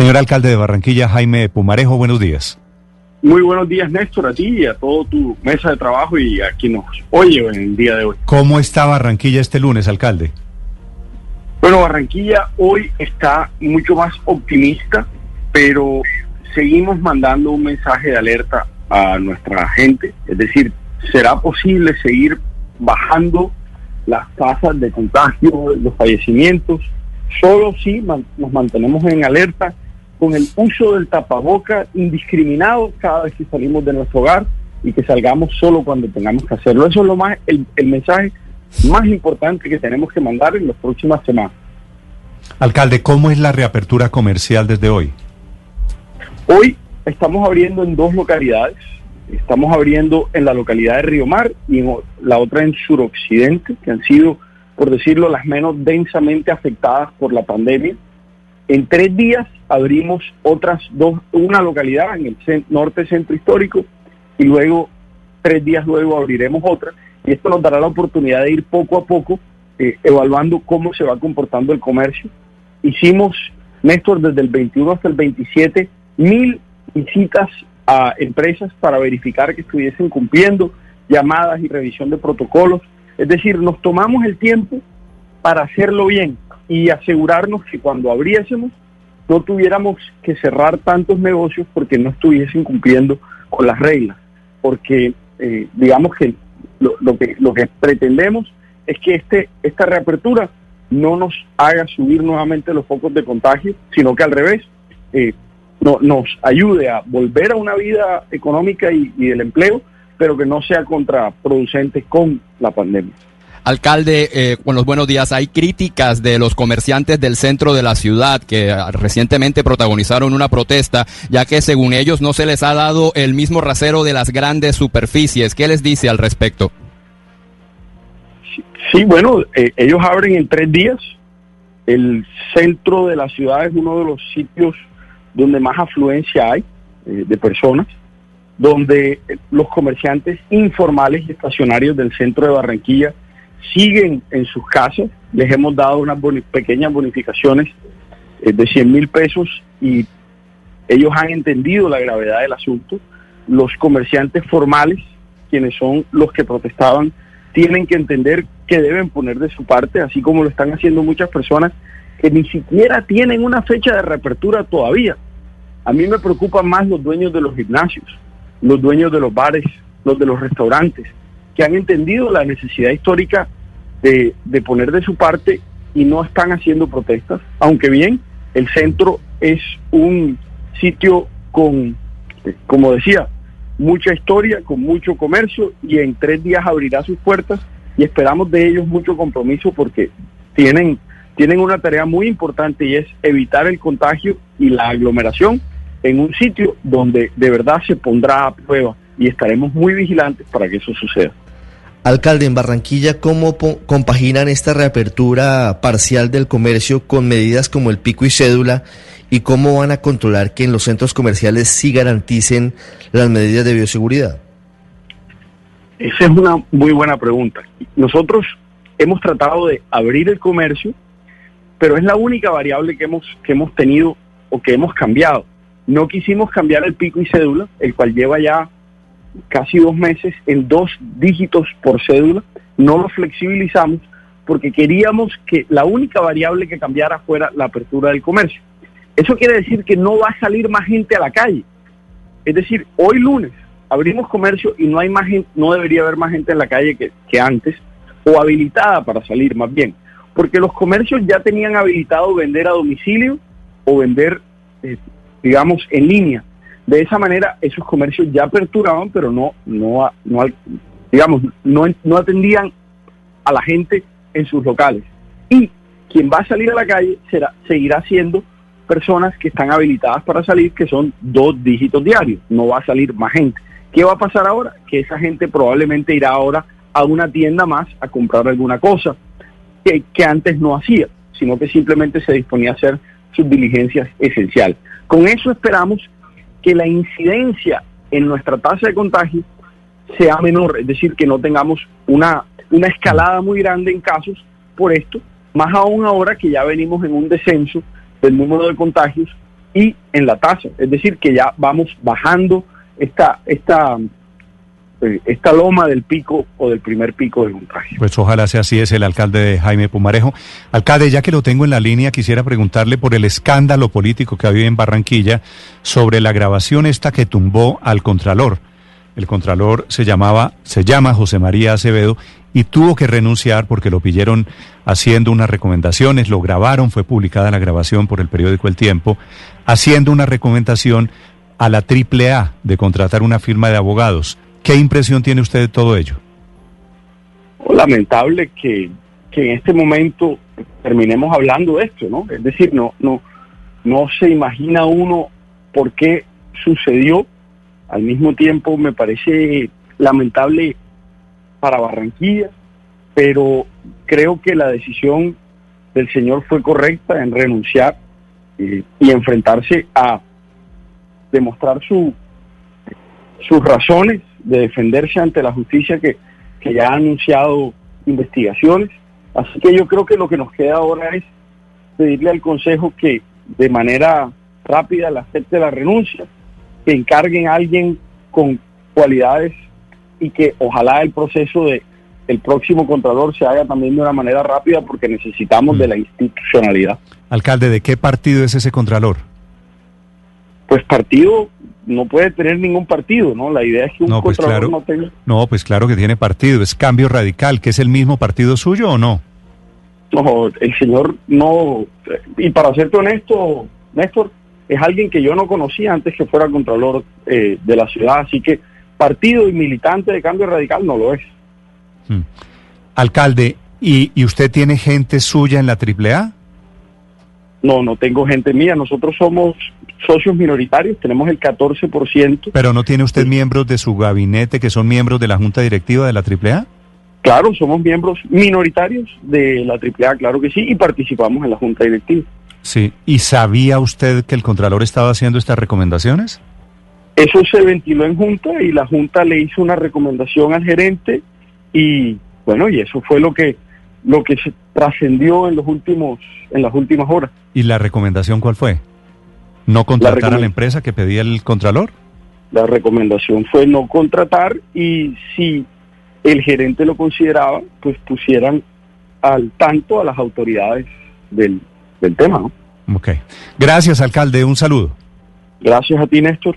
Señor alcalde de Barranquilla, Jaime Pumarejo, buenos días. Muy buenos días, Néstor, a ti y a todo tu mesa de trabajo y a quien nos oye en el día de hoy. ¿Cómo está Barranquilla este lunes, alcalde? Bueno, Barranquilla hoy está mucho más optimista, pero seguimos mandando un mensaje de alerta a nuestra gente. Es decir, ¿será posible seguir bajando las tasas de contagio, los fallecimientos? Solo si nos mantenemos en alerta con el uso del tapaboca indiscriminado cada vez que salimos de nuestro hogar y que salgamos solo cuando tengamos que hacerlo. Eso es lo más el, el mensaje más importante que tenemos que mandar en las próximas semanas. Alcalde, ¿cómo es la reapertura comercial desde hoy? Hoy estamos abriendo en dos localidades. Estamos abriendo en la localidad de Río Mar y en la otra en suroccidente, que han sido, por decirlo, las menos densamente afectadas por la pandemia. En tres días abrimos otras dos, una localidad en el norte centro histórico y luego, tres días luego, abriremos otra. Y esto nos dará la oportunidad de ir poco a poco eh, evaluando cómo se va comportando el comercio. Hicimos, Néstor, desde el 21 hasta el 27, mil visitas a empresas para verificar que estuviesen cumpliendo llamadas y revisión de protocolos. Es decir, nos tomamos el tiempo para hacerlo bien y asegurarnos que cuando abriésemos no tuviéramos que cerrar tantos negocios porque no estuviesen cumpliendo con las reglas. Porque eh, digamos que lo, que lo que pretendemos es que este esta reapertura no nos haga subir nuevamente los focos de contagio, sino que al revés eh, no, nos ayude a volver a una vida económica y, y del empleo, pero que no sea contraproducente con la pandemia. Alcalde, eh, con los buenos días. Hay críticas de los comerciantes del centro de la ciudad que ah, recientemente protagonizaron una protesta, ya que según ellos no se les ha dado el mismo rasero de las grandes superficies. ¿Qué les dice al respecto? Sí, bueno, eh, ellos abren en tres días. El centro de la ciudad es uno de los sitios donde más afluencia hay eh, de personas, donde los comerciantes informales y estacionarios del centro de Barranquilla siguen en sus casas. Les hemos dado unas pequeñas bonificaciones eh, de 100 mil pesos y ellos han entendido la gravedad del asunto. Los comerciantes formales, quienes son los que protestaban, tienen que entender que deben poner de su parte, así como lo están haciendo muchas personas que ni siquiera tienen una fecha de reapertura todavía. A mí me preocupan más los dueños de los gimnasios, los dueños de los bares, los de los restaurantes, que han entendido la necesidad histórica de, poner de su parte y no están haciendo protestas, aunque bien el centro es un sitio con, como decía, mucha historia, con mucho comercio y en tres días abrirá sus puertas y esperamos de ellos mucho compromiso porque tienen, tienen una tarea muy importante y es evitar el contagio y la aglomeración en un sitio donde de verdad se pondrá a prueba y estaremos muy vigilantes para que eso suceda. Alcalde, en Barranquilla, ¿cómo compaginan esta reapertura parcial del comercio con medidas como el pico y cédula y cómo van a controlar que en los centros comerciales sí garanticen las medidas de bioseguridad? Esa es una muy buena pregunta. Nosotros hemos tratado de abrir el comercio, pero es la única variable que hemos, que hemos tenido o que hemos cambiado. No quisimos cambiar el pico y cédula, el cual lleva ya casi dos meses en dos dígitos por cédula, no lo flexibilizamos porque queríamos que la única variable que cambiara fuera la apertura del comercio. Eso quiere decir que no va a salir más gente a la calle. Es decir, hoy lunes abrimos comercio y no hay más gente, no debería haber más gente en la calle que, antes, o habilitada para salir más bien, porque los comercios ya tenían habilitado vender a domicilio o vender, eh, digamos, en línea. De esa manera, esos comercios ya aperturaban, pero no, no, digamos, no, no atendían a la gente en sus locales. Y quien va a salir a la calle será, seguirá siendo personas que están habilitadas para salir, que son dos dígitos diarios. No va a salir más gente. ¿Qué va a pasar ahora? Que esa gente probablemente irá ahora a una tienda más a comprar alguna cosa que, que antes no hacía, sino que simplemente se disponía a hacer sus diligencias esenciales. Con eso esperamos que la incidencia en nuestra tasa de contagio sea menor, es decir, que no tengamos una, una escalada muy grande en casos por esto, más aún ahora que ya venimos en un descenso del número de contagios y en la tasa. Es decir, que ya vamos bajando esta, esta, esta loma del pico o del primer pico del contagio. Pues ojalá sea así, es el alcalde Jaime Pumarejo. Alcalde, ya que lo tengo en la línea, quisiera preguntarle por el escándalo político que había en Barranquilla sobre la grabación esta que tumbó al Contralor. El Contralor se llamaba, se llama José María Acevedo y tuvo que renunciar porque lo pillaron haciendo unas recomendaciones, lo grabaron, fue publicada la grabación por el periódico El Tiempo, haciendo una recomendación a la AAA de contratar una firma de abogados. ¿Qué impresión tiene usted de todo ello? Lamentable que, que en este momento terminemos hablando de esto, ¿no? Es decir, no, no, no se imagina uno por qué sucedió. Al mismo tiempo me parece lamentable para Barranquilla, pero creo que la decisión del señor fue correcta en renunciar eh, y enfrentarse a demostrar su, sus razones de defenderse ante la justicia que, que ya ha anunciado investigaciones. Así que yo creo que lo que nos queda ahora es pedirle al Consejo que de manera rápida le acepte la renuncia, que encarguen a alguien con cualidades y que ojalá el proceso de el próximo Contralor se haga también de una manera rápida porque necesitamos de la institucionalidad. Alcalde, ¿de qué partido es ese Contralor? Pues partido no puede tener ningún partido, ¿no? La idea es que un no, pues claro, no tenga... No, pues claro que tiene partido, es Cambio Radical, que es el mismo partido suyo o no? No, el señor no... Y para serte honesto, Néstor, es alguien que yo no conocía antes que fuera Contralor eh, de la ciudad, así que partido y militante de cambio radical no lo es. Hmm. Alcalde, ¿y, ¿y, usted tiene gente suya en la AAA? No, no tengo gente mía. Nosotros somos socios minoritarios, tenemos el 14%. ¿Pero no tiene usted miembros de su gabinete que son miembros de la Junta Directiva de la AAA? Claro, somos miembros minoritarios de la AAA, claro que sí, y participamos en la Junta Directiva. Sí, ¿y sabía usted que el Contralor estaba haciendo estas recomendaciones? Eso se ventiló en Junta y la Junta le hizo una recomendación al gerente y bueno, y eso fue lo que lo que se trascendió en los últimos en las últimas horas. ¿Y la recomendación cuál fue? ¿No contratar la a la empresa que pedía el contralor? La recomendación fue no contratar y si el gerente lo consideraba, pues pusieran al tanto a las autoridades del, del tema. ¿no? Ok. Gracias, alcalde. Un saludo. Gracias a ti, Néstor.